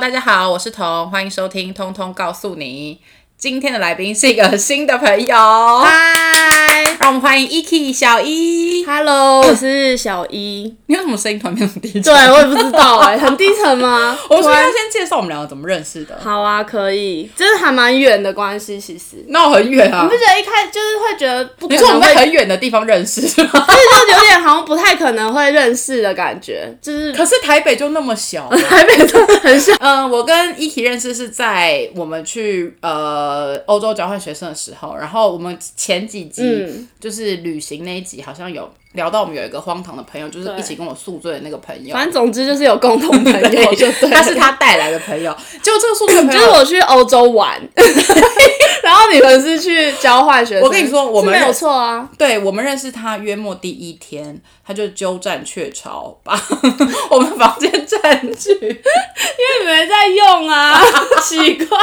大家好，我是彤，欢迎收听《通通告诉你》。今天的来宾是一个新的朋友，嗨让我们欢迎 Iki 小一。，Hello，我是小一。你为什么声音突然变低沉？对，我也不知道哎、很低沉吗？我们要先介绍我们两个怎么认识的？好啊，可以，就是还蛮远的关系，其实。那我很远啊你不。觉得一开就是会觉得不可你说我能会，们在很远的地方认识？就是有点好像不太可能会认识的感觉，就是可是台北就那么小、啊。台北都很小。嗯，我跟 Iki 认识是在我们去呃欧洲交换学生的时候，然后我们前几集、嗯就是旅行那一集，好像有聊到我们有一个荒唐的朋友，就是一起跟我宿醉的那个朋友。反正总之就是有共同朋友，就 对了。他是他带来的朋友，结果这个宿醉朋友，就是我去欧洲玩，然后你们是去交换学生。我跟你说我们没有错啊。对我们认识他约莫第一天，他就鸠占鹊巢，把 我们房间占据。因为你们在用啊，奇怪。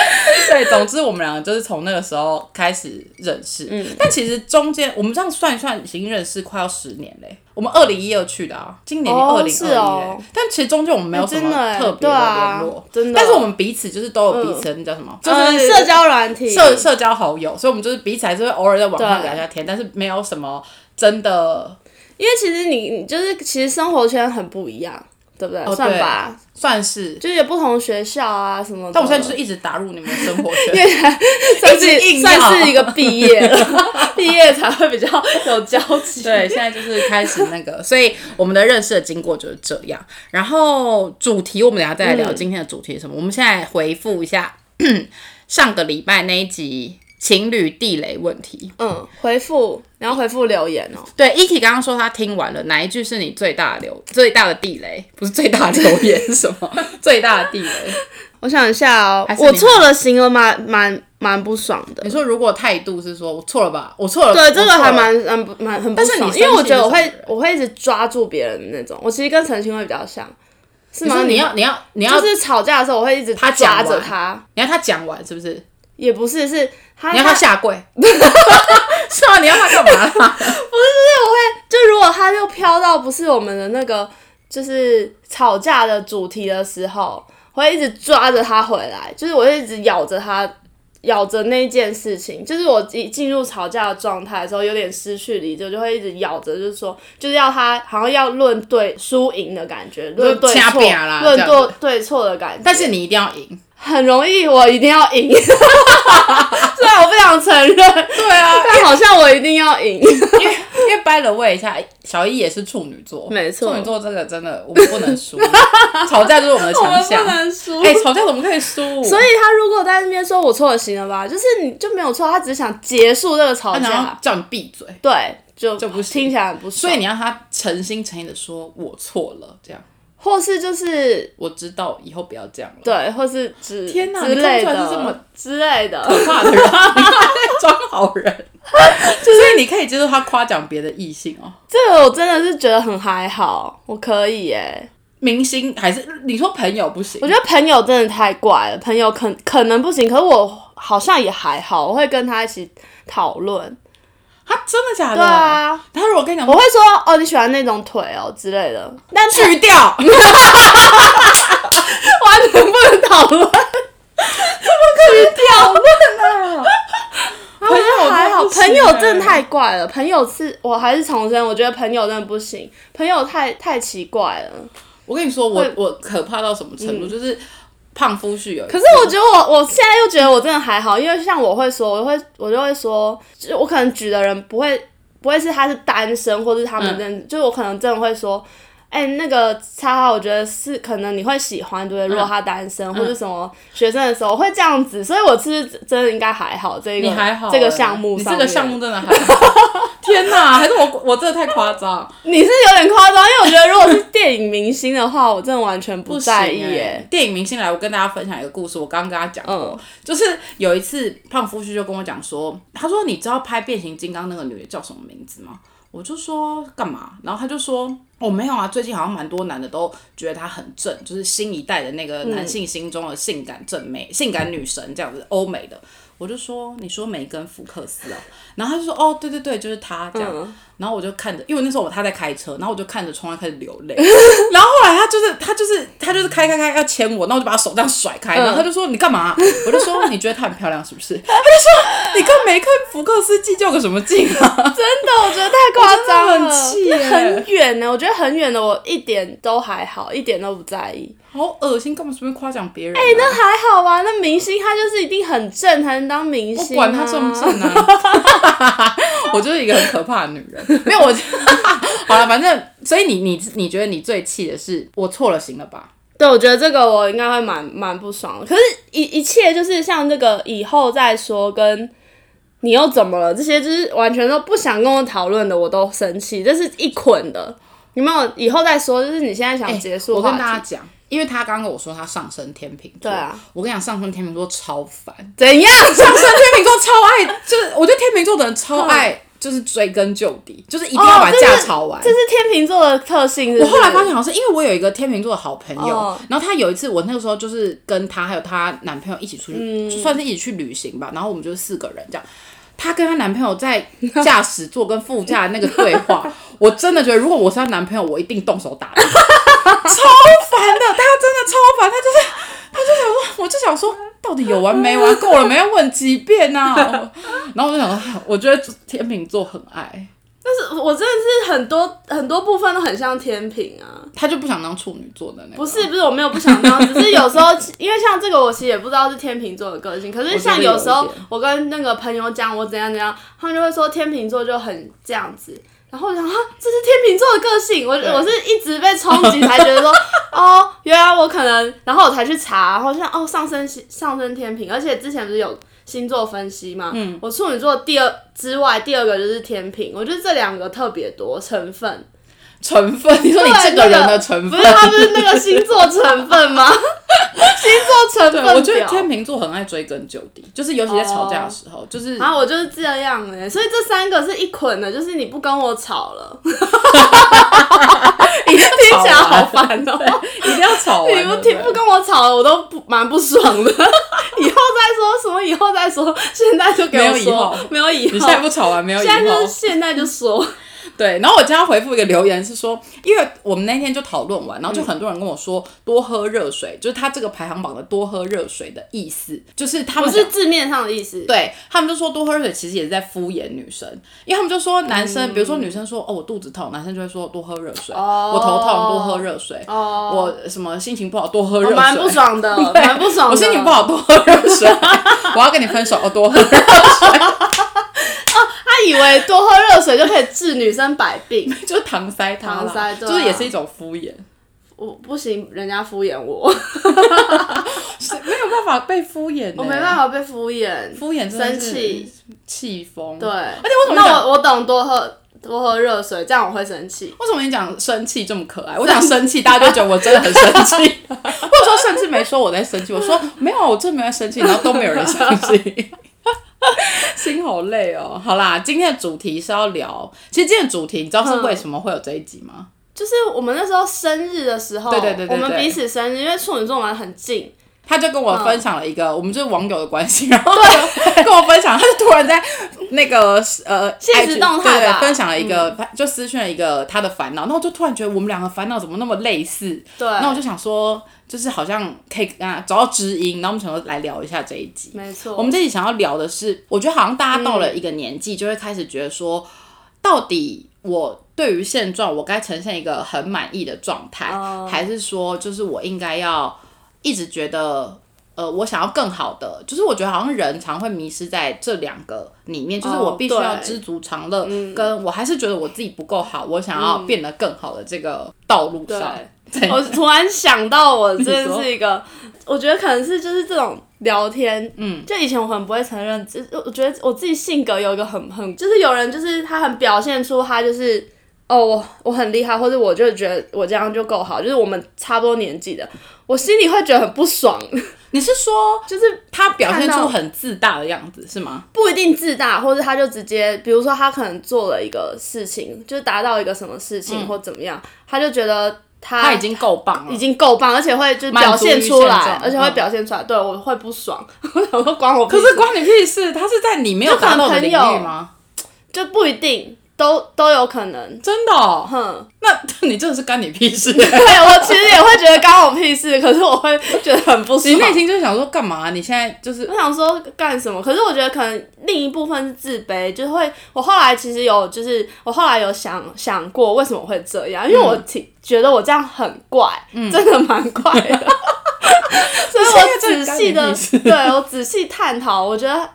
对，总之我们两个就是从那个时候开始认识，嗯，但其实中间我们这样算一算，已经认识快要十年嘞。我们二零一二去的啊，今年哦二零二一，但其实中间我们没有什么真的欸特别的联络，真的但是我们彼此就是都有彼此的那叫什么，就呃是社交软体，社社交好友，所以我们就是彼此还是会偶尔在网上对聊一下天，但是没有什么真的因为其实你你就是其实生活圈很不一样，对不对？哦算吧，算是。就是有不同学校啊什么的。但我现在就是一直打入你们的生活圈，算是算是一个毕业了，毕业才会比较有交集。对，现在就是开始那个，所以我们的认识的经过就是这样。然后主题我们等下再来聊，今天的主题是什么？我们现在回复一下 上个礼拜那一集情侣地雷问题。嗯，回复你要回复留言哦。对，Eki 刚刚说他听完了，哪一句是你最大的留最大的地雷？不是最大的留言是什么？最大的地雷？我想一下哦我错了，行了，蛮蛮蛮不爽的你。说如果态度是说我错了吧？我错了，对，这个还蛮蛮蛮很不但是你爽，因为我觉得我会我会一直抓住别人的那种。我其实跟陈清会比较像，是吗？你你要你要你要就是吵架的时候，我会一直他讲抓着他，你要他讲完是不是？也不是是他你要他下跪？是吗？你要他干嘛？不是，我会就如果他就飘到不是我们的那个就是吵架的主题的时候，我会一直抓着他回来，就是我会一直咬着他，咬着那件事情。就是我一进入吵架的状态的时候，有点失去理智，我就会一直咬着，就是说，就是要他好像要论对输赢的感觉，论对错，论对对错的感觉。但是你一定要赢。很容易，我一定要赢。我不想承认，对啊，但好像我一定要赢。因为因为掰了问一下，小一也是处女座，没错处女座这个真的我们不能输，吵架就是我们的强项。不能输哎、吵架怎么可以输？所以他如果在那边说我错了，行了吧？就是你就没有错，他只是想结束这个吵架，叫你闭嘴，对，就就不行听起来很不爽。所以你让他诚心诚意的说我错了，这样或是就是我知道以后不要这样了。对，或是之天哪之类的是这么之类的，可怕的人，装好人，所以你可以接受他夸奖别的异性哦。这个我真的是觉得很还好，我可以耶。明星还是你说朋友不行我？觉得朋友真的太怪了，朋友可可能不行，可是我好像也还好，我会跟他一起讨论。他真的假的？对啊，他如果跟你讲我会说哦，你喜欢那种腿哦之类的，但去掉，完全不能讨论，讨论啊！朋友还好，朋友真的欸太怪了。朋友是我还是重申，我觉得朋友真的不行，朋友太太奇怪了。我跟你说，我我可怕到什么程度？就是胖夫婿有，可是我觉得我我现在又觉得我真的还好，因为像我会说，我会我就会说，就是我可能举的人不会不会是他是单身，或是他们真的，就是我可能真的会说。哎、那个叉叉，我觉得是可能你会喜欢，对不对？如果他单身、或者什么学生的时候，我会这样子，所以我是真的应该还好。这个你还好欸，这个项目这个项目真的还好。天哪，还是我我真的太夸张，你是有点夸张，因为我觉得如果是电影明星的话，我真的完全不不在意。电影明星来，我跟大家分享一个故事，我刚刚跟他讲过，嗯就是有一次胖夫婿就跟我讲说，他说你知道拍变形金刚那个女的叫什么名字吗？我就说干嘛？然后他就说哦没有啊，最近好像蛮多男的都觉得他很正，就是新一代的那个男性心中的性感正妹、性感女神这样子，欧美的。我就说你说梅根福克斯啊，然后他就说哦对对对，就是他这样。嗯然后我就看着，因为那时候我他在开车，然后我就看着窗外开始流泪。然后后来他就是他就是他就是开开开要牵我，那我就把他手这样甩开，然后他就说你干嘛？我就说你觉得她很漂亮是不是？他就说你跟梅根福克斯计较个什么劲啊？真的，我觉得太夸张了，很气耶很远呢。我觉得很远的，我一点都还好，一点都不在意。好恶心，干嘛随便夸奖别人、啊？哎、那还好吧？那明星他就是一定很正才能当明星、啊，不管他正不正啊，我就是一个很可怕的女人。没有我，好了，反正所以你你你觉得你最气的是我错了，行了吧？对，我觉得这个我应该会蛮蛮不爽的。可是一，一切就是像这个以后再说，跟你又怎么了，这些就是完全都不想跟我讨论的，我都生气，这是一捆的。有没有以后再说？就是你现在想结束我、跟大家讲，因为他刚刚跟我说他上升天秤座，对啊，我跟你讲，上升天秤座超烦，怎样？上升天秤座超爱，就是我觉得天秤座的人超爱，就是追根究底，就是一定要把哦这是架吵完。这是天秤座的特性是是？我后来发现，好像是因为我有一个天秤座的好朋友，哦。然后他有一次，我那个时候就是跟他还有她男朋友一起出去，嗯。就算是一起去旅行吧，然后我们就是四个人这样。她跟她男朋友在驾驶座跟副驾那个对话，我真的觉得，如果我是她男朋友，我一定动手打他，超烦的，她真的超烦，她就是，他就想说，我就想说，到底有完没完？够了没？有问几遍啊？然后我就想说，我觉得天秤座很爱，但是我真的是很多很多部分都很像天平啊。他就不想当处女座的那个，不是不是，我没有不想当，只是有时候因为像这个，我其实也不知道是天秤座的个性。可是像有时候我跟那个朋友讲我怎样怎样，他们就会说天秤座就很这样子。然后我想啊，这是天秤座的个性，我我是一直被冲击才觉得说，哦，原来我可能，然后我才去查，然后像哦上升上升天平，而且之前不是有星座分析嘛，嗯，我处女座第二之外第二个就是天平，我觉得这两个特别多成分，成分，你说你这个人的成分，不是他不是那个星座成分吗？星座成分对，我觉得天秤座很爱追根究底，就是尤其在吵架的时候，就是然后我就是这样哎、所以这三个是一捆的，就是你不跟我吵了，一定要听起来好烦哦、一定要吵完，你不听不跟我吵了，我都不蛮不爽的。以后再说什么？以后再说，现在就给我没有以后说，没有以后。你现在不吵完没有以后现在就是。现在就说，对，然后我今天回复一个留言是说，因为我们那天就讨论完，然后就很多人跟我说多喝热水，就是他这个排行榜的多喝热水的意思，就是他不们不是字面上的意思。对他们就说多喝热水其实也是在敷衍女生，因为他们就说男生，嗯比如说女生说哦我肚子痛，男生就会说多喝热水，哦我头痛多喝热水，哦，我什么心情不好 多喝热水，我蛮不爽的，对蛮不爽的。我心情不好多喝热水，我要跟你分手，哦多喝热水，他以为多喝热水就可以治女生百病，就是搪塞搪塞对啊就是也是一种敷衍，我不行，人家敷衍我，是没有办法被敷衍、欸，我没办法被敷衍，敷衍生气，气疯，对。而且为什么那我我懂多喝多喝热水，这样我会生气。为什么你讲生气这么可爱？我讲生气，大家就觉得我真的很生气。或者说甚至没说我在生气，我说没有，我真的没有在生气，然后都没有人相信。心好累哦。好啦，今天的主题是要聊，其实今天的主题你知道是为什么会有这一集吗？就是我们那时候生日的时候，对对对我们彼此生日，因为处女座玩很近，他就跟我分享了一个，我们就是网友的关系，然后就跟我分享，他就突然在那个呃现实动态分享了一个，就私讯了一个他的烦恼，然后我就突然觉得我们两个烦恼怎么那么类似，对，那我就想说，就是好像可以跟他找到知音，然后我们想要来聊一下这一集。没错，我们这集想要聊的是，我觉得好像大家到了一个年纪，就会开始觉得说，到底我对于现状，我该呈现一个很满意的状态，哦还是说，就是我应该要一直觉得。呃，我想要更好的，就是我觉得好像人常会迷失在这两个里面，就是我必须要知足常乐，跟我还是觉得我自己不够好，我想要变得更好的这个道路上。对我突然想到，我真的是一个，我觉得可能是就是这种聊天，嗯，就以前我很不会承认，就是我觉得我自己性格有一个很很，就是有人就是他很表现出他就是。哦，我我很厉害，或者我就觉得我这样就够好，就是我们差不多年纪的，我心里会觉得很不爽，你是说就是他表现出很自大的样子是吗？不一定自大，或者他就直接，比如说他可能做了一个事情，就是达到一个什么事情、或怎么样，他就觉得他他已经够棒了已。经够棒，而且会就是表现现出来，而且会嗯表现出来，对我会不爽，我想说关我，可是关你屁事，他是在你没有达到的领域吗？就不一定，都都有可能。真的、哦？哼，那你真的是干你屁事、对我其实也会觉得干我屁事，可是我会觉得很不爽。你内心就想说干嘛？你现在就是我想说干什么？可是我觉得可能另一部分是自卑，就是会我后来其实有就是我后来有想想过为什么会这样，因为我嗯挺、觉得我这样很怪，真的蛮怪的。所以我仔细的对我仔细探讨，我觉得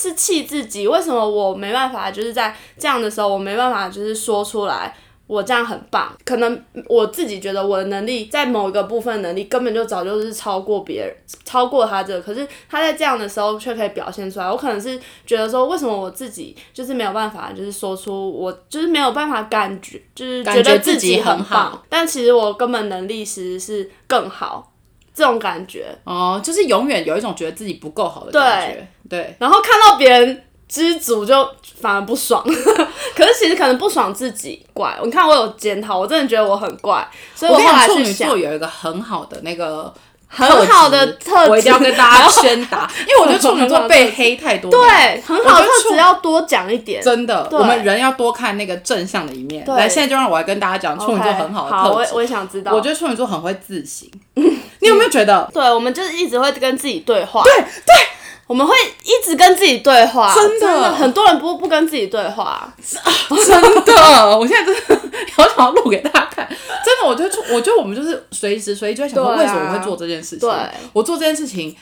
是气自己，为什么我没办法就是在这样的时候我没办法就是说出来。我这样很棒，可能我自己觉得我的能力在某一个部分能力根本就早就是超过别人，超过他这个，可是他在这样的时候却可以表现出来。我可能是觉得说，为什么我自己就是没有办法，就是说出我就是没有办法感觉，就是觉得自己己很好棒，但其实我根本能力其实是更好，这种感觉。哦，就是永远有一种觉得自己不够好的感觉。对，然后看到别人知足就反而不爽，可是其实可能不爽自己怪。你看我有检讨，我真的觉得我很怪，所以我跟你讲，处后来去想女座，有一个很好的那个。很好的特质我一定要跟大家宣达，因为我觉得处女座被黑太多。对，很好的特质要多讲一点。真的，我们人要多看那个正向的一面。对来，现在就让我来跟大家讲处女座很好的特质。也我也想知道。我觉得处女座很会自省，你有没有觉得？对，我们就是一直会跟自己对话。对对，我们会一直跟自己对话。真的很多人不不跟自己对话。真的，我现在真的 好想要录给大家看。真的，我觉得，我觉得我们就是随时随地就在想说，为什么我会做这件事情？对我做这件事情。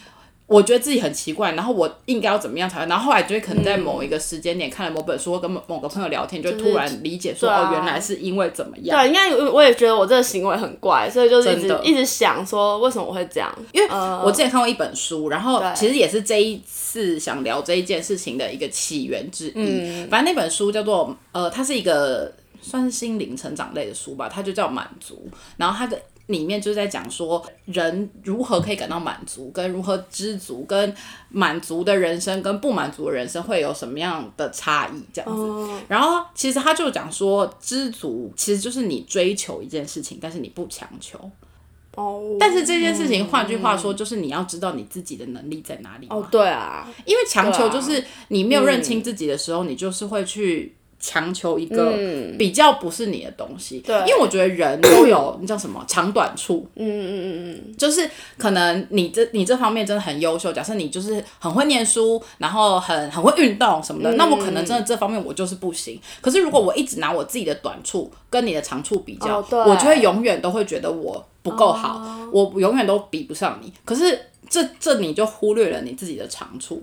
我觉得自己很奇怪，然后我应该要怎么样才会？然后后来就会可能在某一个时间点看了某本书，或跟某某个朋友聊天，就突然理解说，哦，原来是因为怎么样？对，应该我也觉得我这个行为很怪，所以就是一直一直想说为什么我会这样。因为呃我之前看过一本书，然后其实也是这一次想聊这一件事情的一个起源之一。嗯反正那本书叫做呃，它是一个算是心灵成长类的书吧，它就叫满足。然后它的里面就是在讲说人如何可以感到满足，跟如何知足，跟满足的人生跟不满足的人生会有什么样的差异这样子。嗯然后其实他就讲说，知足其实就是你追求一件事情，但是你不强求。哦，但是这件事情，换句话说，就是你要知道你自己的能力在哪里。哦，对啊，因为强求就是你没有认清自己的时候，你就是会去强求一个嗯比较不是你的东西。对因为我觉得人都有 那叫什么长短处，嗯嗯嗯嗯就是可能你这你这方面真的很优秀，假设你就是很会念书，然后很很会运动什么嗯的，那我可能真的这方面我就是不行。可是如果我一直拿我自己的短处跟你的长处比较，哦我就会永远都会觉得我不够好，我永远都比不上你。可是这这你就忽略了你自己的长处。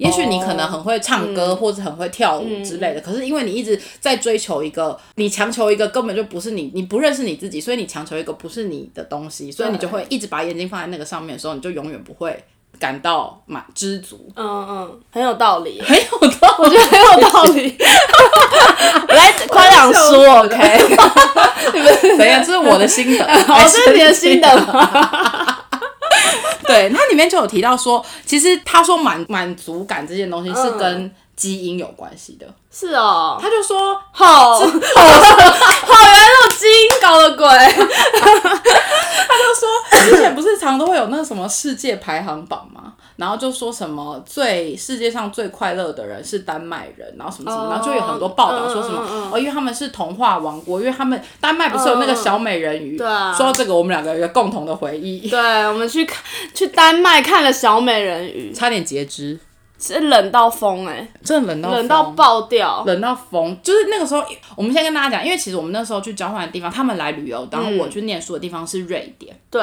也许你可能很会唱歌，或者很会跳舞之类的，可是因为你一直在追求一个，你强求一个根本就不是你，你不认识你自己，所以你强求一个不是你的东西，所以你就会一直把眼睛放在那个上面的时候，你就永远不会感到满知足。嗯嗯，很有道理，很有道理，我觉得很有道理。来夸奖书，OK？怎样？这是我的心得，哦，还这是你的心得吗？对，它里面就有提到说，其实他说满满足感这件东西是跟基因有关系的。是哦，他就说，好，好，好，原来这种基因搞的鬼。之前不是常都会有那个什么世界排行榜吗？然后就说什么最世界上最快乐的人是丹麦人，然后什么什么，哦然后就有很多报道说什么、哦，因为他们是童话王国，因为他们丹麦不是有那个小美人鱼？对啊。说到这个，我们两个有一个共同的回忆，对，我们去看去丹麦看了小美人鱼，差点截肢，是冷到疯哎、真的冷到冷到爆掉。冷到疯，就是那个时候，我们先跟大家讲，因为其实我们那时候去交换的地方，他们来旅游，然后我去念书的地方是瑞典，对，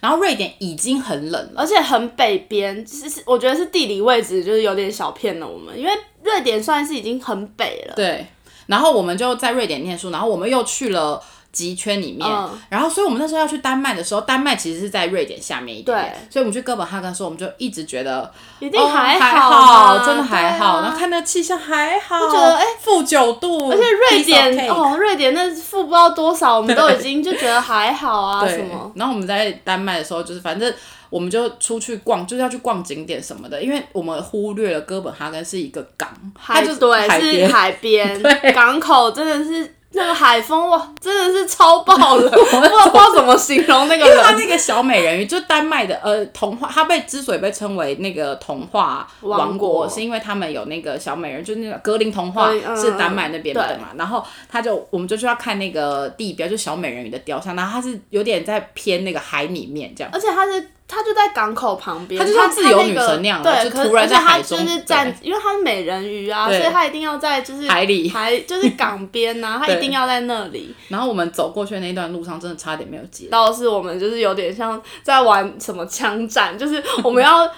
然后瑞典已经很冷了，而且很北边，就是，我觉得是地理位置就是有点小骗了我们，因为瑞典算是已经很北了。对，然后我们就在瑞典念书，然后我们又去了极圈里面，嗯。然后所以我们那时候要去丹麦的时候，丹麦其实是在瑞典下面一点点，所以我们去哥本哈根的时候，我们就一直觉得一定哦还还好吧真的还好，啊。然后看那气象还好，就觉得哎负九度，而且瑞典哦，瑞典那负不知道多少，我们都 已经就觉得还好啊什么。，然后我们在丹麦的时候，就是反正我们就出去逛，就是要去逛景点什么。的，因为我们忽略了哥本哈根是一个港，它海就是对是海边，海边港口，真的是那个海风哇，真的是超爆了，我不知道不知道怎么形容那个因为它。那个小美人鱼，就丹麦的呃童话，它被之所以被称为那个童话王王国是因为他们有那个小美人，就是那个格林童话是丹麦那边的对嘛。然后他就我们就去要看那个地标，就小美人鱼的雕像，然后它是有点在偏那个海里面这样。而且它是他就在港口旁边，她就像自由女神那样啊对，就可是突然在海而且他就中是站，因为他是美人鱼啊，所以他一定要在就是海里海就是港边呐、啊，他一定要在那里。然后我们走过去那一段路上，真的差点没有接。到是我们就是有点像在玩什么枪战，就是我们要。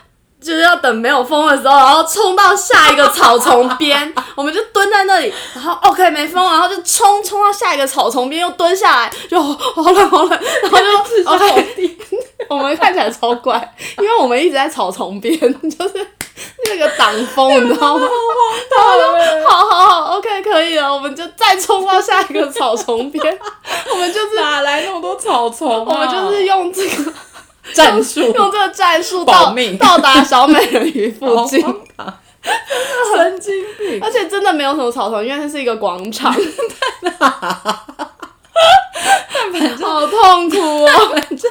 就是要等没有风的时候，然后冲到下一个草丛边，我们就蹲在那里，然后 OK 没风，然后就冲冲到下一个草丛边，又蹲下来，就好好冷好冷，然后就 OK，我们看起来超怪，因为我们一直在草丛边，就是那个挡风，你知道吗？然后就好好好，OK 可以了，我们就再冲到下一个草丛边，我们就是哪来那么多草丛、啊？我们就是用这个战术 用这个战术到到达小美人鱼附近，神经病。而且真的没有什么草丛，因为它是一个广场。好痛苦哦！反正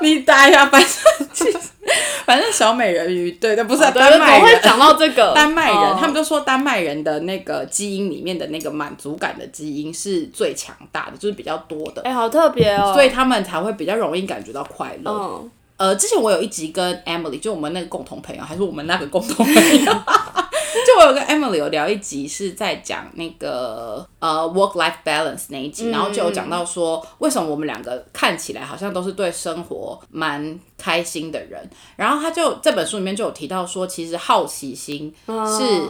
你待呀，反正其实反正小美人鱼，对对，不是、丹麦人。我会讲到这个丹麦人，哦他们就说丹麦人的那个基因里面的那个满足感的基因是最强大的，就是比较多的，哎、好特别哦。所以他们才会比较容易感觉到快乐。嗯，呃，之前我有一集跟 Emily，就我们那个共同朋友，还是我们那个共同朋友，就我有跟 Emily 有聊一集，是在讲那个呃 work life balance 那一集，然后就有讲到说，为什么我们两个看起来好像都是对生活蛮开心的人，然后他就这本书里面就有提到说，其实好奇心是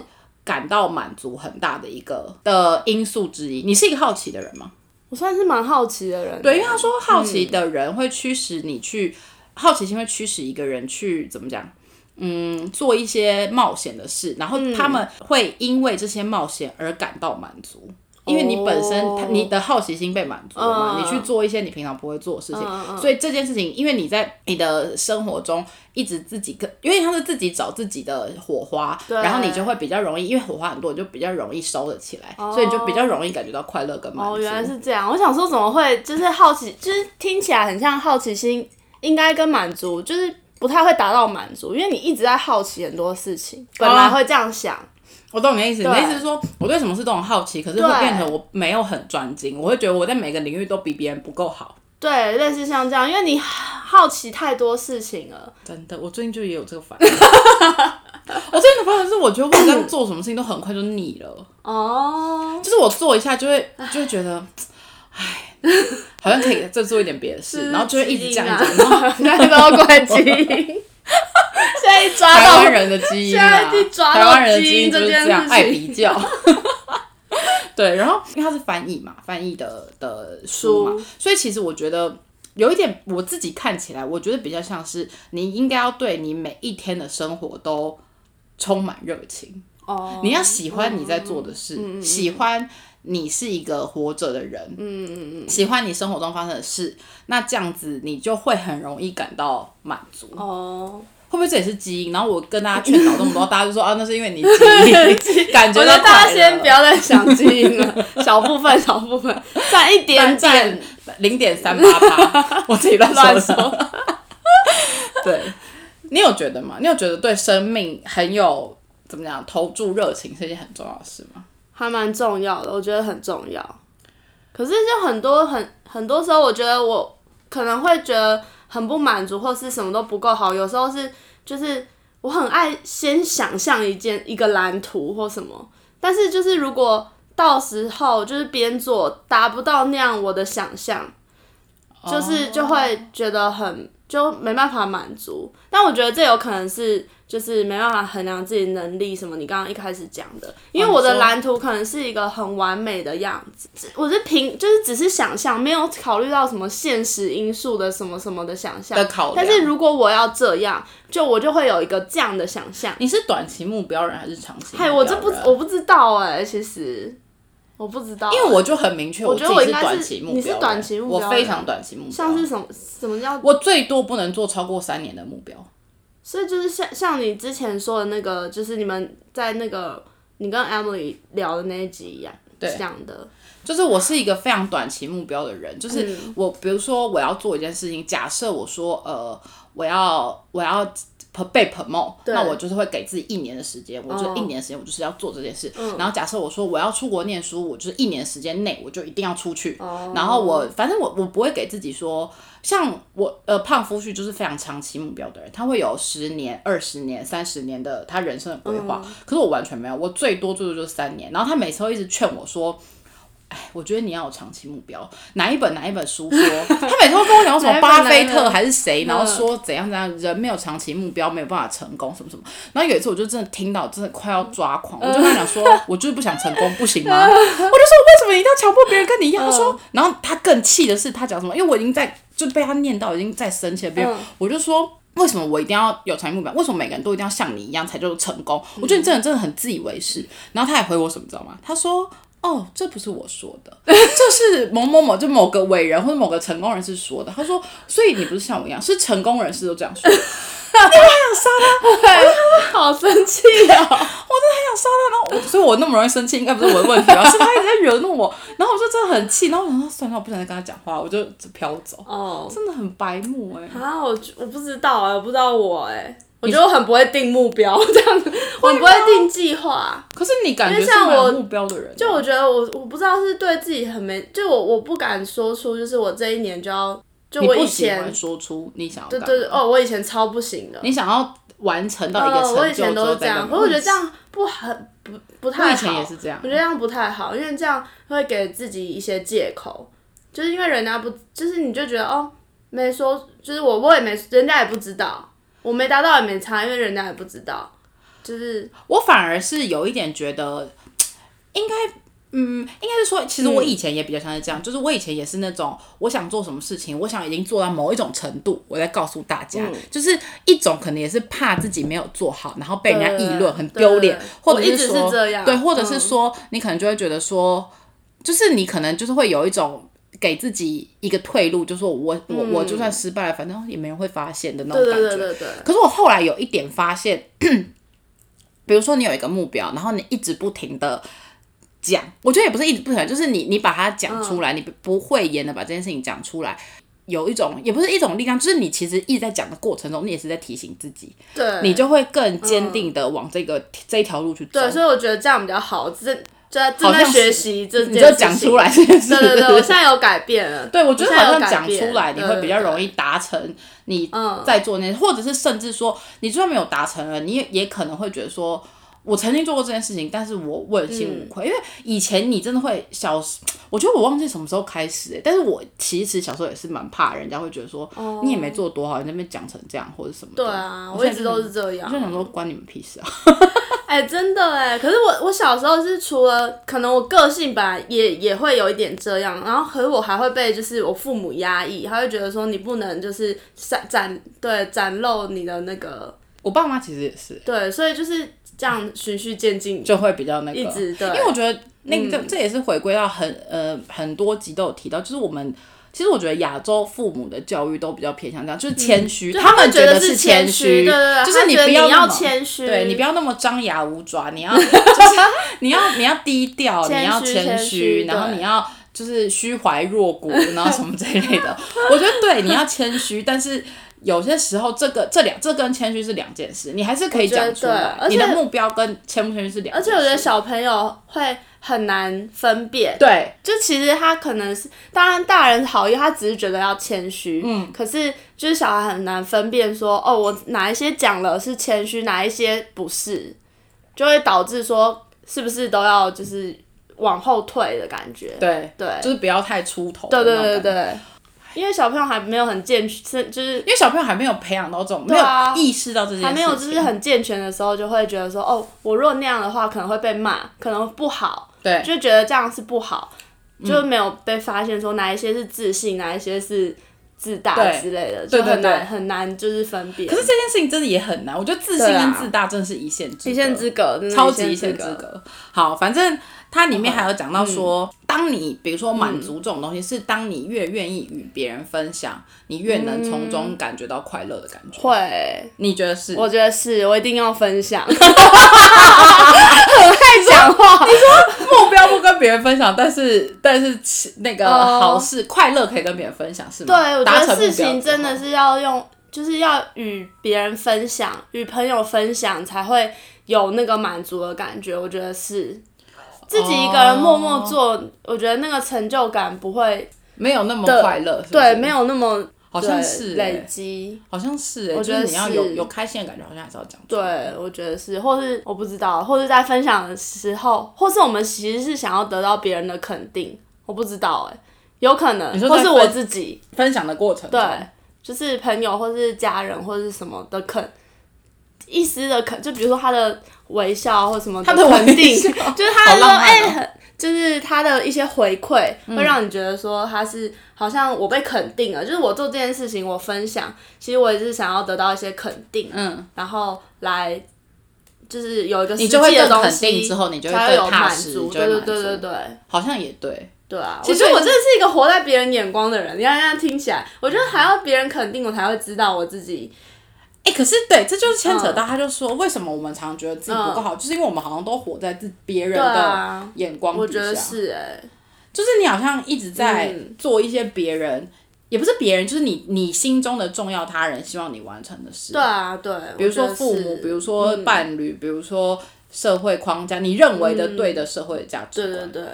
感到满足很大的一个的因素之一。你是一个好奇的人吗？我算是蛮好奇的人。对，因为他说好奇的人会驱使你去，好奇心会驱使一个人去怎么讲？嗯，做一些冒险的事，然后他们会因为这些冒险而感到满足，因为你本身、哦你的好奇心被满足了嘛，嗯你去做一些你平常不会做的事情，所以这件事情，因为你在你的生活中一直自己跟，因为他是自己找自己的火花，然后你就会比较容易，因为火花很多，你就比较容易烧得起来，所以你就比较容易感觉到快乐跟满足。哦，原来是这样。我想说，怎么会就是好奇，就是听起来很像好奇心，应该跟满足就是不太会达到满足，因为你一直在好奇很多事情，本来会这样想。我懂你的意思，你的意思是说，我对什么事都很好奇，可是会变成我没有很专精，我会觉得我在每个领域都比别人不够好。对，类似像这样，因为你好奇太多事情了。真的，我最近就也有这个反应。我最近的反应是，我觉得我好像做什么事情都很快就腻了，哦，就是我做一下就会就会觉得，唉，好像可以再做一点别的事，然后就会一直这样啊讲。然后 那都要怪基因。现在一抓台到湾人的基因啊，现在一抓到台湾人的基因就是这样，爱比较。对，然后因为它是翻译嘛，翻译的的书嘛，书所以其实我觉得有一点我自己看起来，我觉得比较像是你应该要对你每一天的生活都充满热情，哦，你要喜欢你在做的事，喜欢你是一个活着的人，嗯嗯嗯，喜欢你生活中发生的事，那这样子你就会很容易感到满足。哦，会不会这也是基因？然后我跟大家劝导这么多，大家就说啊，那是因为你基因 感觉大家先不要再想基因了，小部分小部分，占一点占点零点三八八，我自己乱。说。对，你有觉得吗？你有觉得对生命很有怎么讲投注热情是一件很重要的事吗？还蛮重要的，我觉得很重要。可是就很多很很多时候，我觉得我可能会觉得很不满足，或是什么都不够好。有时候是就是我很爱先想象一件一个蓝图或什么，但是就是如果到时候就是边做达不到那样我的想象，就是就会觉得很就没办法满足。但我觉得这有可能是就是没办法衡量自己能力什么。你刚刚一开始讲的，因为我的蓝图可能是一个很完美的样子，我是凭就是只是想象，没有考虑到什么现实因素的什么什么的想象但是如果我要这样，就我就会有一个这样的想象。你是短期目标人还是长期嗨，我这不我不知道哎、其实我不知道。欸、因为我就很明确，我觉得我是应该是短期目标，你是短期目标我非常短期目标，像是什么什么叫我最多不能做超过三年的目标。所以就是像像你之前说的那个，就是你们在那个你跟 Emily 聊的那一集一样，讲的。就是我是一个非常短期目标的人，就是嗯。我比如说我要做一件事情，假设我说呃我要我要被 promote，那我就是会给自己一年的时间，我就一年的时间我就是要做这件事。然后假设我说我要出国念书，我就是一年时间内我就一定要出去。哦然后我反正我我不会给自己说，像我呃胖夫婿就是非常长期目标的人，他会有十年、二十年、三十年的他人生的规划。可是我完全没有，我最多最多就是三年。然后他每次会一直劝我说。哎，我觉得你要有长期目标。哪一本哪一本书说？他每次都跟我讲什么巴菲特还是谁，然后嗯说怎样怎样，人没有长期目标没有办法成功什么什么。然后有一次我就真的听到，真的快要抓狂，我就跟他讲说，我就是不想成功，不行吗？我就说为什么一定要强迫别人跟你一样？他说，然后他更气的是他讲什么？因为我已经在就被他念到已经在生气了，别人、嗯我就说。为什么我一定要有长期目标？为什么每个人都一定要像你一样才叫做成功？我觉得你真的真的很自以为是。然后他还回我什么，你知道吗？他说：“哦，这不是我说的，这是某某某就某个伟人或者某个成功人士说的。”他说：“所以你不是像我一样，是成功人士都这样说。”好生气啊！我真的很！想杀他，然后我，所以我那么容易生气，应该不是我的问题啊，是他一直在惹怒我，然后我就真的很气，然后我想说算了，我不想再跟他讲话，我就飘走，哦，真的很白目哎、啊，我我不知道哎、我不知道我哎、我觉得我很不会定目标，这样子，我不会定计划。可是你感觉像我目标的人啊，就我觉得我我不知道是对自己很没，就我我不敢说出，就是我这一年就要，就我以前欢说出你想要对对对，哦，我以前超不行的，你想要完成到一个哦，我以前都是这样，可是我觉得这样不很不不太好。我以前也是这样。我觉得这样不太好，因为这样会给自己一些借口，就是因为人家不，就是你就觉得哦，没说，就是我我也没，人家也不知道，我没达到也没差，因为人家也不知道，就是我反而是有一点觉得，应该，嗯，应该是说，其实我以前也比较像是这样，就是我以前也是那种，我想做什么事情，我想已经做到某一种程度，我再告诉大家，嗯就是一种可能也是怕自己没有做好，然后被人家议论，很丢脸或者是这样对，或者是嗯说你可能就会觉得说，就是你可能就是会有一种。给自己一个退路，就说我我我就算失败了，反正也没人会发现的那种感觉。对对对对，可是我后来有一点发现，比如说你有一个目标，然后你一直不停的讲，我觉得也不是一直不停，就是你你把它讲出来，你不不讳言的把这件事情讲出来。有一种，也不是一种力量，就是你其实一直在讲的过程中，你也是在提醒自己，对，你就会更坚定的往这个、这一条路去走。对，所以我觉得这样比较好，正就在正在学习这件你事情，就讲出来这件事。对对对，我现在有改变了。对，我觉得好像讲出来，你会比较容易达成你嗯在做那些，或者是甚至说，你就算没有达成了，你也也可能会觉得说，我曾经做过这件事情，但是我问心无愧，因为以前你真的会小时，我觉得我忘记什么时候开始、欸，但是我其实小时候也是蛮怕人家会觉得说，你也没做多好，你那边讲成这样或者什么的。对啊，我我一直都是这样我。就想说关你们屁事啊！哎、真的哎，可是我我小时候是除了可能我个性本来也也会有一点这样，然后可是我还会被就是我父母压抑，他会觉得说你不能就是展展对展露你的那个我爸妈其实也是，对，所以就是这样循序渐进，就会比较那个，一直对，因为我觉得那个、这也是回归到很呃很多集都有提到，就是我们其实我觉得亚洲父母的教育都比较偏向这样，就是谦虚，嗯他们觉得是谦虚，对对对，就是你不要谦虚，对你不要那么张牙舞爪，你要 就是你要你要低调，你要谦谦虚然后你要就是虚怀若谷，然后什么这一类的。我觉得对，你要谦虚，但是。有些时候，这个这两这跟谦虚是两件事，你还是可以讲出来。而且你的目标跟谦不谦虚是两。而且我觉得小朋友会很难分辨，对就其实他可能是，当然大人好意，他只是觉得要谦虚，嗯，可是就是小孩很难分辨说，哦，我哪一些讲了是谦虚，哪一些不是，就会导致说是不是都要就是往后退的感觉，对对。就是不要太出头。对对对，对，因为小朋友还没有很健全，就是因为小朋友还没有培养到这种，没有意识到这些，还没有就是很健全的时候，就会觉得说，哦，我若那样的话可能会被骂，可能不好，对。就觉得这样是不好，就没有被发现说哪一些是自信，哪一些是自大之类的，就很难对很难就是分辨。可是这件事情真的也很难，我觉得自信跟自大真的是一线一线之隔，超级一线之。隔。好，反正它里面还有讲到说，嗯当你比如说满足这种东西，是当你越愿意与别人分享，你越能从中感觉到快乐的感觉。会，你觉得是？我觉得是我一定要分享，讲话。目标不跟跟别人分享，但是但是那个哦好事、快乐可以跟别人分享，是吗？对，我觉得事情真的是要用，就是要与别人分享，与朋友分享，才会有那个满足的感觉。我觉得是自己一个人默默做，我觉得那个成就感不会没有那么快乐，对，没有那么好像对是欸累积。好像是、欸，我觉得就是你要有有开心的感觉，好像还是要讲。对，我觉得是，或是我不知道，或是在分享的时候，或是我们其实是想要得到别人的肯定，我不知道哎、有可能或是我自己，分享的过程，对，就是朋友或是家人或是什么的肯，一丝的肯，就比如说他的微笑或什么他的微肯定，笑就是他说好浪漫哎、就是他的一些回馈，会让你觉得说他是好像我被肯定了，就是我做这件事情，我分享，其实我也是想要得到一些肯定，嗯，然后来。就是有一个你就会更肯定西之后你就会更踏实满足，对对对对对，好像也对。对啊，其实我真的是一个活在别人眼光的人。你看这样听起来，我觉得还要别人肯定我才会知道我自己。哎、可是对，这就是牵扯嗯。到，他就说为什么我们常觉得自己不够好，就是因为我们好像都活在自别人的啊，眼光底下。我觉得是哎、就是你好像一直在嗯。做一些别人，也不是别人，就是你你心中的重要他人希望你完成的事。对啊，对，比如说父母，比如说嗯。伴侣，比如说社会框架，你认为的对的社会的价值观。对对对，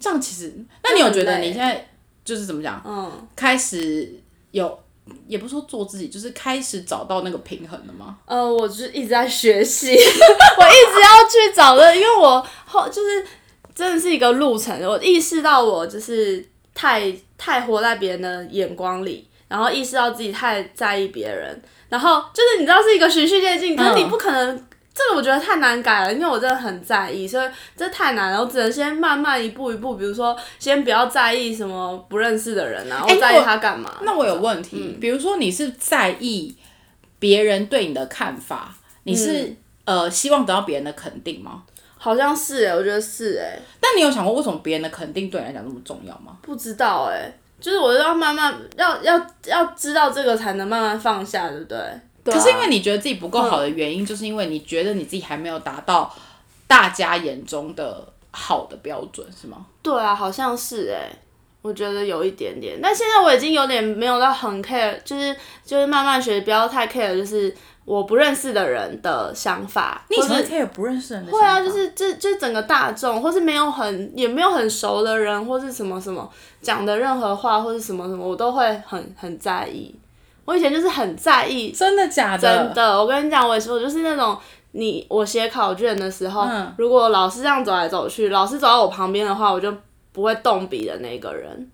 这样其实，那你有觉得你现在就是怎么讲，嗯，开始有，也不是说做自己，就是开始找到那个平衡了吗？呃，我就是一直在学习，我一直要去找的，因为我后就是真的是一个路程，我意识到我就是太太活在别人的眼光里，然后意识到自己太在意别人，然后就是你知道是一个循序渐进，可是你嗯不可能。这个我觉得太难改了，因为我真的很在意，所以这太难了。我只能先慢慢一步一步，比如说先不要在意什么不认识的人啊，哎我在意他干嘛？那我有问题，嗯比如说你是在意别人对你的看法，你是、嗯呃希望得到别人的肯定吗？好像是哎、我觉得是哎、但你有想过为什么别人的肯定对你来讲那么重要吗？不知道哎、就是我要慢慢要要要知道这个才能慢慢放下，对不对？对啊可是因为你觉得自己不够好的原因，就是因为你觉得你自己还没有达到大家眼中的好的标准，是吗？对啊，好像是哎、我觉得有一点点，但现在我已经有点没有到很 care，就是就是慢慢学，不要太 care，就是我不认识的人的想法，你以前 care 不认识人的会啊，就是这这整个大众，或是没有很也没有很熟的人，或是什么什么讲的任何话，或是什么什么，我都会很很在意。我以前就是很在意真的假的？真的，我跟你讲，我也是，我就是那种你我写考卷的时候，嗯如果老师这样走来走去，老师走到我旁边的话，我就不会动笔的那个人。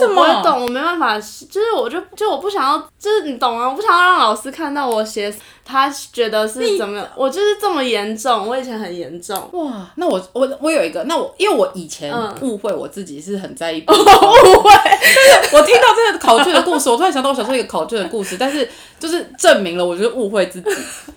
为什么？我懂，我没办法，就是我就就我不想要，就是你懂啊？我不想要让老师看到我写，他觉得是怎么样，我就是这么严重，我以前很严重。哇，那我我我有一个，那我因为我以前嗯误会我自己是很在意别人的误会，但是我听到这个考卷的故事，我突然想到我小时候一个考卷的故事，但是就是证明了我就是误会自己，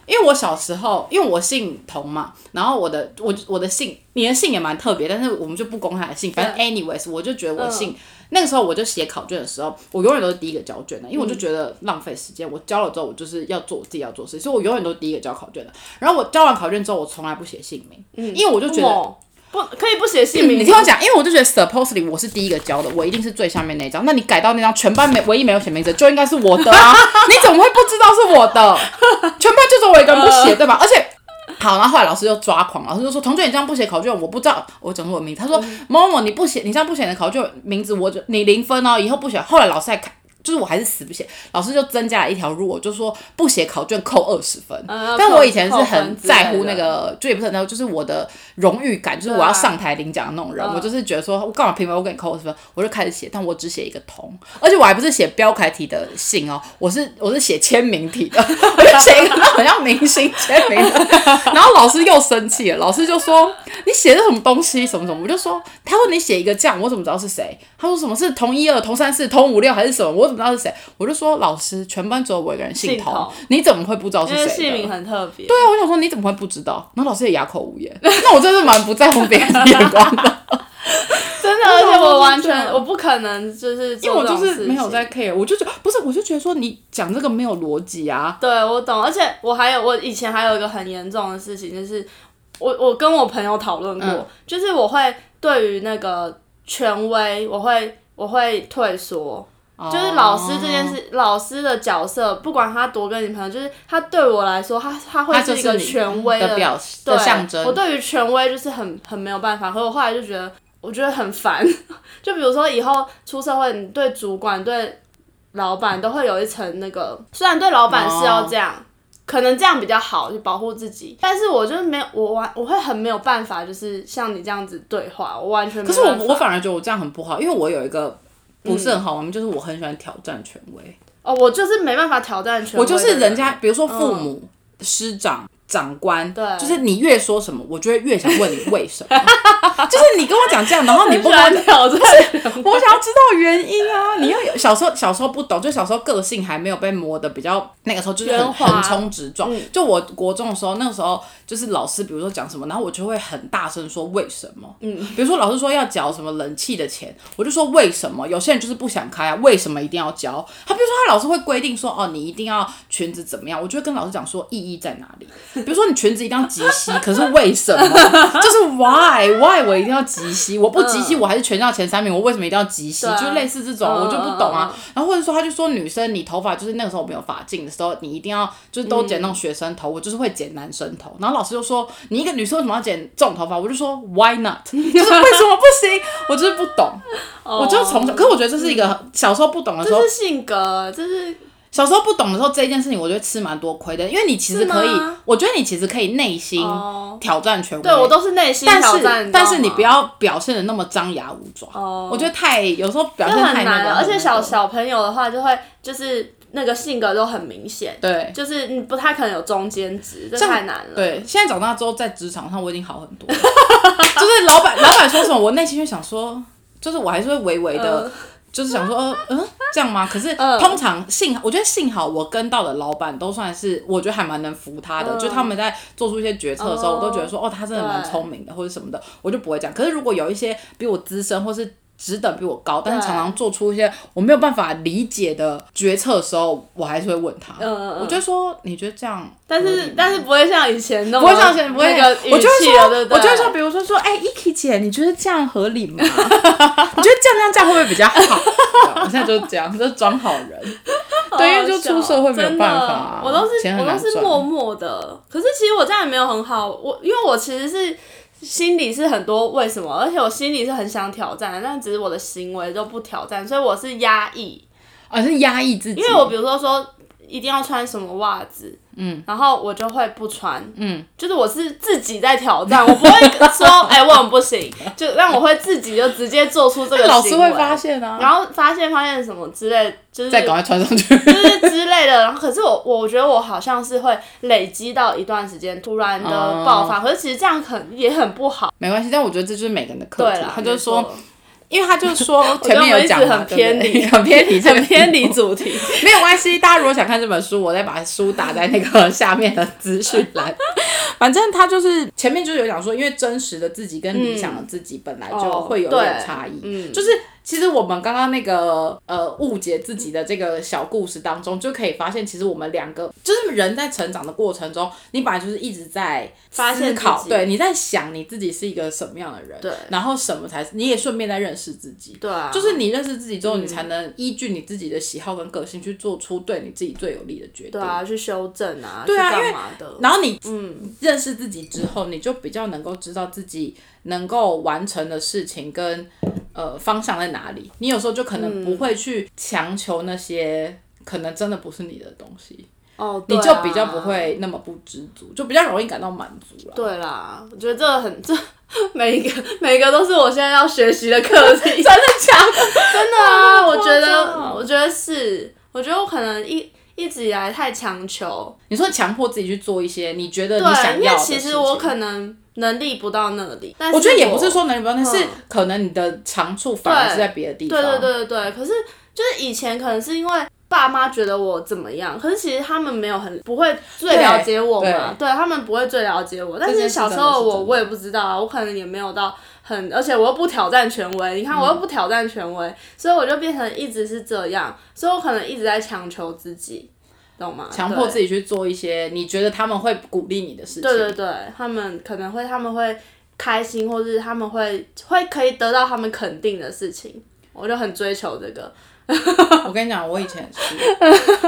因为我小时候因为我姓童嘛，然后我的我我的姓你的姓也蛮特别，但是我们就不公开的姓，反正 anyways 我就觉得我姓。那个时候我就写考卷的时候，我永远都是第一个交卷的，因为我就觉得浪费时间。我交了之后，我就是要做我自己要做的事，所以我永远都是第一个交考卷的。然后我交完考卷之后，我从来不写姓名，因为我就觉得哦不可以不写姓名吗，你听我讲，因为我就觉得 supposedly 我是第一个交的，我一定是最下面那张。那你改到那张，全班没唯一没有写名字，就应该是我的啊！你怎么会不知道是我的？全班就只有我一个人不写，对吧？而且。好，然后后来老师就抓狂，老师就说：“同学，你这样不写考卷，我不知道。”我怎么名字，他说：“某某某，你不写，你这样不写你的考卷名字，我就你零分哦，以后不写。”后来老师还看，就是我还是死不写，老师就增加了一条 rule，就说不写考卷扣二十分。嗯但我以前是很在乎那个，就也不是很在乎，就是我的荣誉感，就是我要上台领奖的那种人。嗯我就是觉得说，我干嘛评分我给你扣二十分，我就开始写，但我只写一个同，而且我还不是写标楷体的信哦，我是我是写签名体的，我就写一个很像明星签名的。然后老师又生气了，老师就说你写的什么东西什么什么，我就说他说你写一个这样，我怎么知道是谁？他说什么是同一二、同三四、同五六还是什么？我怎么知道是谁？我就说老师，全班只有我一个人姓童，你怎么会不知道是谁？姓名很特别。对啊，我想说你怎么会不知道？然后老师也哑口无言。那我真是蛮不在乎别人的眼光的，真的，而且我完全我不可能就是因为我就是没有在 care，我就觉得不是，我就觉得说你讲这个没有逻辑啊。对，我懂，而且我还有，我以前还有一个很严重的事情，就是我我跟我朋友讨论过，嗯就是我会对于那个权威，我会我会退缩。就是老师这件事，老师的角色，不管他多跟你朋友，就是他对我来说，他他会是一个权威的表的象征。我对于权威就是很很没有办法，可我后来就觉得，我觉得很烦。就比如说以后出社会，你对主管、对老板都会有一层那个，虽然对老板是要这样，可能这样比较好，就保护自己。但是我就是没有，我完我会很没有办法，就是像你这样子对话，我完全。可是我我反而觉得我这样很不好，因为我有一个。不是很好玩，就是我很喜欢挑战权威。哦，我就是没办法挑战权威。我就是人家，比如说父母、师长。长官，对，就是你越说什么，我就会越想问你为什么。就是你跟我讲这样，然后你不跟我挑战，我想要知道原因啊。你又有小时候小时候不懂，就小时候个性还没有被磨的比较，那个时候就是很横冲直撞。就我国中的时候，那个时候就是老师比如说讲什么，然后我就会很大声说为什么。嗯，比如说老师说要缴什么冷气的钱，我就说为什么？有些人就是不想开啊，为什么一定要交？他比如说他老师会规定说哦，你一定要裙子怎么样？我就会跟老师讲说意义在哪里？比如说你裙子一定要及膝，可是为什么？就是 why why 我一定要及膝？我不及膝，我还是全校前三名，我为什么一定要及膝？就类似这种，我就不懂啊。然后或者说，他就说女生你头发就是那个时候我没有发镜的时候，你一定要就是都剪那种学生头，我就是会剪男生头。然后老师就说你一个女生为什么要剪这种头发？我就说 why not？就是为什么不行？我就是不懂。我就从小，可是我觉得这是一个小时候不懂的时候，这是性格，这是。小时候不懂的时候，这一件事情我觉得吃蛮多亏的，因为你其实可以，我觉得你其实可以内心挑战权威，对我都是内心挑战，但是你不要表现的那么张牙舞爪，我觉得太有时候表现太难了，而且小小朋友的话就会就是那个性格都很明显，对，就是你不太可能有中间值，这太难了。对，现在长大之后在职场上我已经好很多，就是老板老板说什么，我内心就想说，就是我还是会微微的。就是想说，呃，嗯，这样吗？可是通常幸，我觉得幸好我跟到的老板都算是，我觉得还蛮能服他的。就他们在做出一些决策的时候，我都觉得说，哦，他真的蛮聪明的，或者什么的，我就不会这样。可是如果有一些比我资深，或是职等比我高，但是常常做出一些我没有办法理解的决策的时候，我还是会问他。嗯嗯嗯。我就说，你觉得这样？但是但是不会像以前那么不会像以前不会那个我就会说，我就会说，比如说说，哎，Eki 姐，你觉得这样合理吗？你觉得这样这样会不会比较好？我现在就是这样，就是装好人。对，因为就出社会没有办法，我都是我都是默默的。可是其实我这样也没有很好，我因为我其实是。心里是很多为什么，而且我心里是很想挑战，但只是我的行为都不挑战，所以我是压抑，而是压抑自己。因为我比如说说一定要穿什么袜子。嗯，然后我就会不穿，嗯，就是我是自己在挑战，我不会说，哎，我很不行，就让我会自己就直接做出这个。老师会发现啊，然后发现发现什么之类，就是再赶快穿上去，就是之类的。然后可是我我觉得我好像是会累积到一段时间突然的爆发，可是其实这样很也很不好。没关系，但我觉得这就是每个人的课题。他就说。因为他就说 前面有讲 很偏离，很偏离，很偏离主题，没有关系。大家如果想看这本书，我再把书打在那个下面的资讯栏。反正他就是前面就是有讲说，因为真实的自己跟理想的自己本来就会有点差异，嗯就是。其实我们刚刚那个呃误解自己的这个小故事当中，就可以发现，其实我们两个就是人在成长的过程中，你本来就是一直在思考，对，你在想你自己是一个什么样的人，对，然后什么才是，你也顺便在认识自己，对，就是你认识自己之后，你才能依据你自己的喜好跟个性去做出对你自己最有利的决定，对啊，去修正啊，对啊，因为然后你嗯认识自己之后，你就比较能够知道自己能够完成的事情跟。呃，方向在哪里？你有时候就可能不会去强求那些可能真的不是你的东西，哦，你就比较不会那么不知足，就比较容易感到满足了。对啦，我觉得这很 这每一个每一个都是我现在要学习的课题，真的假的？真的啊，我觉得我觉得是，我觉得我可能一一直以来太强求。你说强迫自己去做一些你觉得你想要的其实我可能。能力不到那里，但我觉得也不是说能力不到，但是可能你的长处反而是在别的地方。对对对对对。可是就是以前可能是因为爸妈觉得我怎么样，可是其实他们没有很不会最了解我嘛，对他们不会最了解我。但是小时候我我也不知道啊，我可能也没有到很，而且我又不挑战权威，你看我又不挑战权威，所以我就变成一直是这样，所以我可能一直在强求自己。懂吗？强迫自己去做一些你觉得他们会鼓励你的事情。对对对，他们可能会，他们会开心，或是他们会会可以得到他们肯定的事情，我就很追求这个。我跟你讲，我以前是，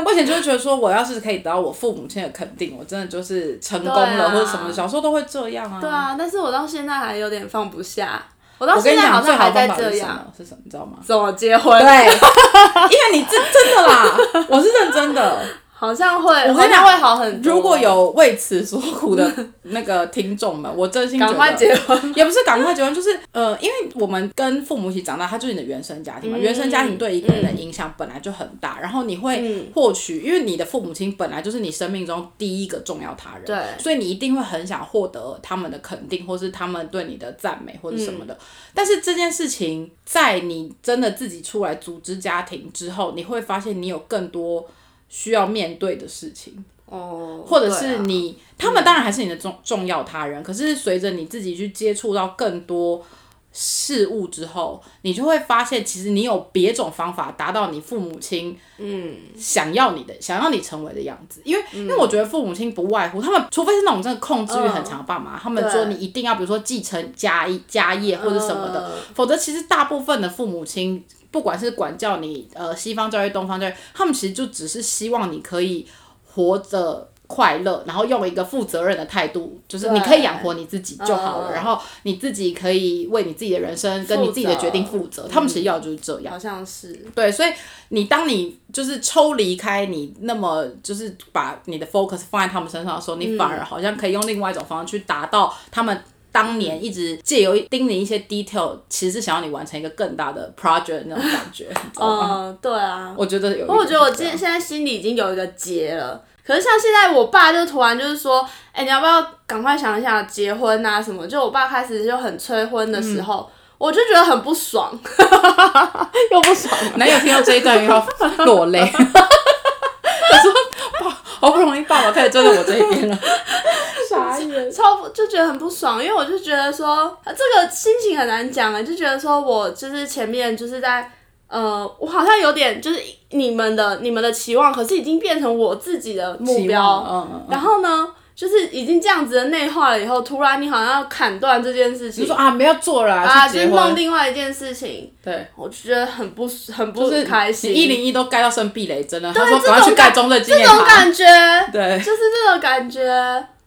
我以前就会觉得说，我要是可以得到我父母亲的肯定，我真的就是成功了，啊或者什么。小时候都会这样啊。对啊，但是我到现在还有点放不下，我到现在好像还在这样。是什么？是什么？你知道吗？怎么结婚？对，因为你真真的啦，我是认真的。好像会，我跟你讲会好很多。如果有为此所苦的那个听众们，我真心赶快结婚，也不是赶快结婚，就是呃，因为我们跟父母一起长大，他就是你的原生家庭嘛。嗯原生家庭对一个人的影响本来就很大，然后你会嗯获取，因为你的父母亲本来就是你生命中第一个重要他人，对所以你一定会很想获得他们的肯定，或是他们对你的赞美或者什么嗯的。但是这件事情，在你真的自己出来组织家庭之后，你会发现你有更多需要面对的事情。哦，或者是你，他们当然还是你的重重要他人，可是随着你自己去接触到更多事物之后，你就会发现，其实你有别种方法达到你父母亲嗯想要你的想要你成为的样子。因为、因为我觉得父母亲不外乎他们，除非是那种真的控制欲很强的爸妈，他们说你一定要比如说继承家业家业或者什么的，嗯否则其实大部分的父母亲。不管是管教你，呃，西方教育、东方教育，他们其实就只是希望你可以活着快乐，然后用一个负责任的态度，就是你可以养活你自己就好了，嗯然后你自己可以为你自己的人生跟你自己的决定负责。他们其实要的就是这样。好像是，对，所以你当你就是抽离开你那么就是把你的 focus 放在他们身上的时候，你反而好像可以用另外一种方式去达到他们。当年一直借由叮咛一些 detail，其实是想要你完成一个更大的 project 那种感觉？嗯，对啊。我觉得有。我觉得我今现在心里已经有一个结了。可是像现在，我爸就突然就是说，哎、你要不要赶快想一想结婚啊什么？就我爸开始就很催婚的时候，我就觉得很不爽，又不爽。男友听到这一段又要落泪。他说：“爸，好不容易爸爸开始站在我这一边了。”傻眼。超不就觉得很不爽，因为我就觉得说啊这个心情很难讲啊，就觉得说我就是前面就是在呃，我好像有点就是你们的你们的期望，可是已经变成我自己的目标，嗯嗯嗯然后呢，就是已经这样子的内化了以后，突然你好像要砍断这件事情，就说啊，没有做了啊，就是弄。另外一件事情，对，我就觉得很不很不开心，一零一都盖到生避雷针了，他对说赶快去盖中正纪这念堂。种感觉，对，就是这种感觉，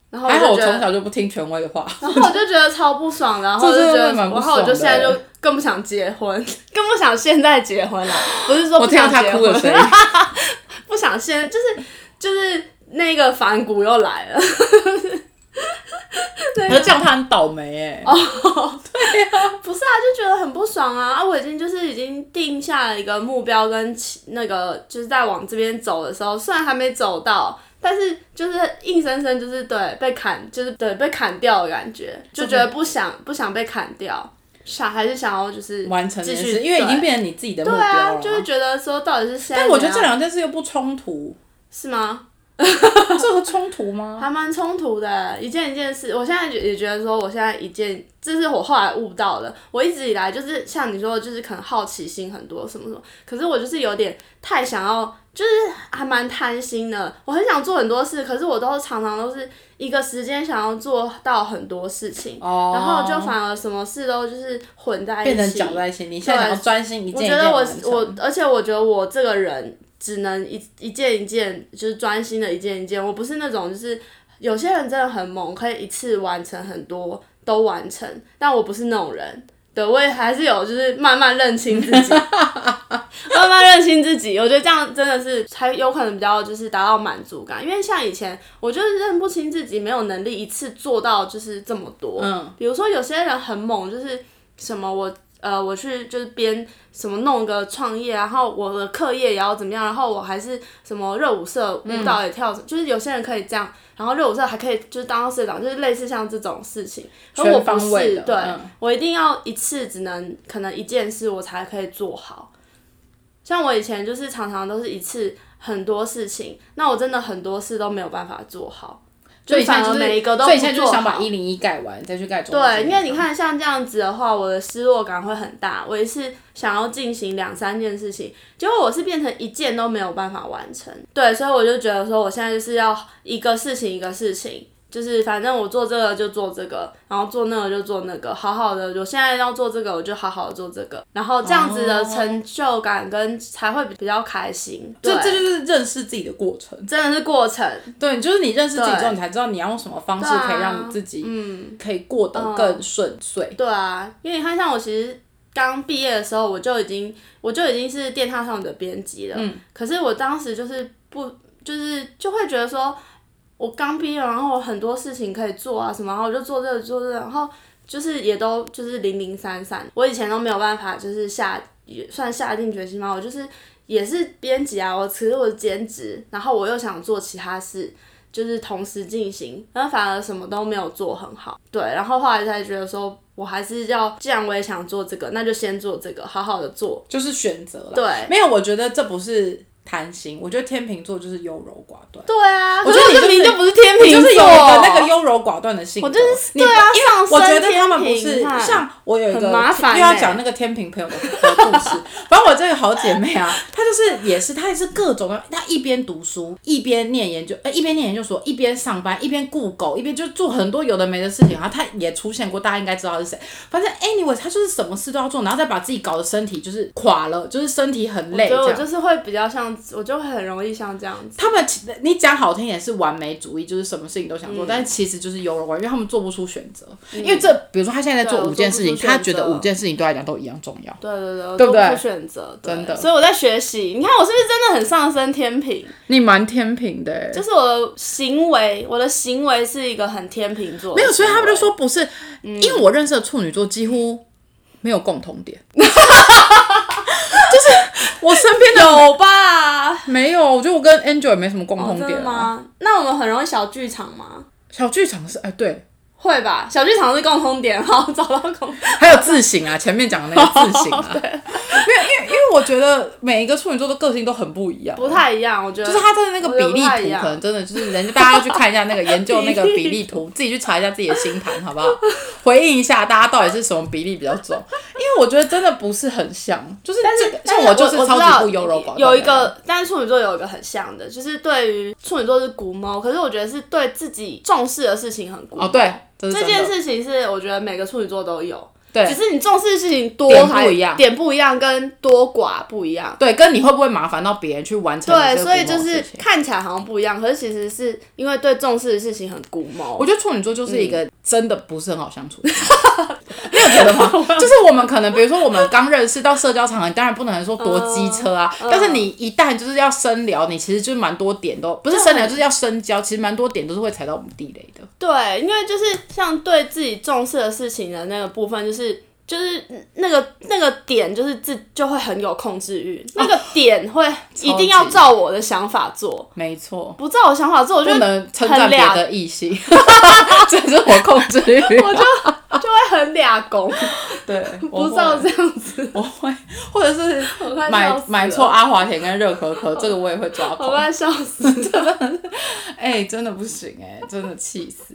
然后我还好我就。从小就不听权威的话。然后我就觉得超不爽，然后就觉得，然后我就现在就更不想结婚，更不想现在结婚了。不是说不想结婚 不想现就是就是那个反骨又来了。可是这样他很倒霉哎。哦对呀不是啊，就觉得很不爽啊！啊，我已经就是已经定下了一个目标跟那个就是在往这边走的时候，虽然还没走到，但是就是硬生生就是对被砍，就是对被砍掉的感觉，就觉得不想不想被砍掉，想还是想要就是完成继续，因为已经变成你自己的目对标了啊，就是觉得说到底是现在但我觉得这两件事又不冲突，是吗？这个冲突吗？还蛮冲突的，一件一件事。我现在也觉得说，我现在一件，这是我后来悟到的。我一直以来就是像你说的，就是可能好奇心很多什么什么，可是我就是有点太想要，就是还蛮贪心的。我很想做很多事，可是我都常常都是一个时间想要做到很多事情，哦然后就反而什么事都就是混在一起，变成搅在一起。你现在专心一件一件我觉得我我，而且我觉得我这个人只能一一件一件，就是专心的一件一件。我不是那种就是有些人真的很猛，可以一次完成很多都完成，但我不是那种人。对，我也还是有，就是慢慢认清自己，慢慢认清自己。我觉得这样真的是才有可能比较就是达到满足感，因为像以前我就是认不清自己，没有能力一次做到就是这么多。嗯，比如说有些人很猛，就是什么我呃我去就是编什么弄个创业，然后我的课业也要怎么样，然后我还是什么热舞社舞蹈也跳，就是有些人可以这样，然后热舞社还可以就是当到社长，就是类似像这种事情。可我全不是对、嗯我一定要一次只能可能一件事我才可以做好。像我以前就是常常都是一次很多事情，那我真的很多事都没有办法做好，所以现在就每一个都所以现在就想把一零一盖完，再去盖中对，因为你你看像这样子的话，我的失落感会很大。我也是想要进行两三件事情，结果我是变成一件都没有办法完成。对，所以我就觉得说，我现在就是要一个事情一个事情，就是反正我做这个就做这个，然后做那个就做那个，好好的。我现在要做这个，我就好好的做这个，然后这样子的成就感跟才会比较开心。这对这就是认识自己的过程。真的是过程。对，就是你认识自己之后，你才知道你要用什么方式可以让你自己嗯，可以过得更顺遂。对啊，因为你看，像我其实刚毕业的时候，我就已经我就已经是电踏上的编辑了。嗯。可是我当时就是不，就是就会觉得说，我刚毕业，然后很多事情可以做啊什么，然后我就做这个做这个，然后就是也都就是零零散散。我以前都没有办法，就是下也算下定决心嘛，我就是也是编辑啊，我其实我是兼职，然后我又想做其他事。就是同时进行，然后反而什么都没有做很好。对，然后后来才觉得说，我还是要，既然我也想做这个，那就先做这个，好好的做。就是选择了。对没有，我觉得这不是贪心，我觉得天秤座就是优柔寡断。对啊，我觉得这明明就不是天秤座，就是有一个那个优柔寡断的性格。我就是你对啊因为我觉得他们不是像我有一个很麻烦又要欸讲那个天平朋友的的故事。反正我这个好姐妹啊，她就是也是她也是各种的，她一边读书一边念研究，呃一边念研究所一边上班一边雇狗一边就做很多有的没的事情。然后她也出现过，大家应该知道是谁。反正 anyway，她就是什么事都要做，然后再把自己搞得身体就是垮了，就是身体很累所以我。就是会比较像，我就很容易像这样子。他们其你讲好听点是完美主义，就是什么事情都想嗯做，但是其实就是优柔寡断，因为他们做不出选择。因为这，比如说他现在在做五件事情，他觉得五件事情对他来讲都一样重要。对对对，我对不对选择，真的所以我在学习。你看我是不是真的很上升天平？你蛮天平的欸，就是我的行为，我的行为是一个很天平座。没有，所以他们就说不是，嗯因为我认识的处女座几乎没有共同点，就是 我身边的有吧？没有，我觉得我跟 Angel 也没什么共同点啊。的吗？那我们很容易小剧场吗？小剧场是哎对，会吧，小剧场是共通点，好 找到共。还有自省啊，前面讲的那个 自省啊，没有，因为因为我觉得每一个处女座的个性都很不一样，不太一样，我觉得就是他的那个比例图，可能真的就是人家大家要去看一下那个研究那个比例图，自己去查一下自己的星盘，好不好？回应一下大家到底是什么比例比较重，因为我觉得真的不是很像，就是但是这个像我就是超级不优柔寡断，有一个，但是处女座有一个很像的，就是对于处女座是古猫，可是我觉得是对自己重视的事情很古猫。哦，对，这这件事情是我觉得每个处女座都有，对。只是你重视的事情多点不还一样。点不一样，跟多寡不一样。对，跟你会不会麻烦到别人去完成对，所以就是看起来好像不一样，可是其实是因为对重视的事情很古猫。我觉得处女座就是一嗯。个真的不是很好相处 你有觉得吗？就是我们可能，比如说我们刚认识到社交场合，你当然不能说多机车啊，嗯但是你一旦就是要深聊，你其实就是蛮多点都不是深聊，就是要深交，其实蛮多点都是会踩到我们地雷的。对，因为就是像对自己重视的事情的那个部分，就是就是那个那个点，就是自就会很有控制欲，那个点会一定要照我的想法做，没错，不照我想法做，我就不能称赞别的异性，这是我控制欲。我就就会很俩公，对，我不照会这样子，我会，或者是买买错阿华田跟热可可，这个我也会抓狂我狂。快笑死真的。哎、真的不行哎、真的气死。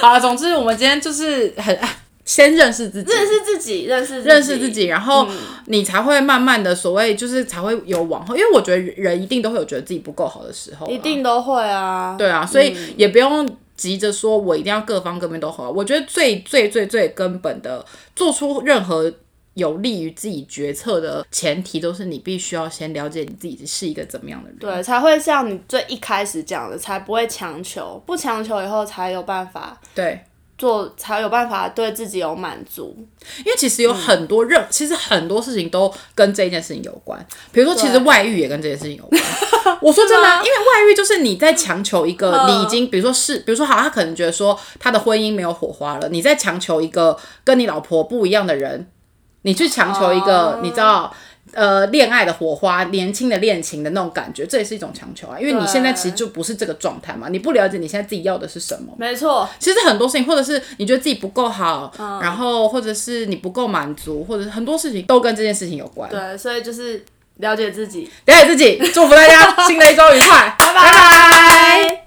好了，总之我们今天就是很先认识自己，认识自己，认识认识自己，然后嗯你才会慢慢的所谓就是才会有往后，因为我觉得人一定都会有觉得自己不够好的时候啊，一定都会啊。对啊，所以也不用急着说我一定要各方各面都好。我觉得最最最最根本的，做出任何有利于自己决策的前提，都是你必须要先了解你自己是一个怎么样的人。对，才会像你最一开始讲的，才不会强求，不强求以后才有办法对，做，才有办法对自己有满足。因为其实有很多任，其实很多事情都跟这件事情有关。比如说，其实外遇也跟这件事情有关。我说真的啊，因为外遇就是你在强求一个嗯你已经，比如说是，比如说好，他可能觉得说他的婚姻没有火花了，你在强求一个跟你老婆不一样的人，你去强求一个，哦你知道。呃，恋爱的火花，年轻的恋情的那种感觉，这也是一种强求啊。因为你现在其实就不是这个状态嘛，你不了解你现在自己要的是什么。没错，其实很多事情，或者是你觉得自己不够好，嗯然后或者是你不够满足，或者是很多事情都跟这件事情有关。对，所以就是了解自己。了解自己，祝福大家新的一周愉快，拜 拜拜。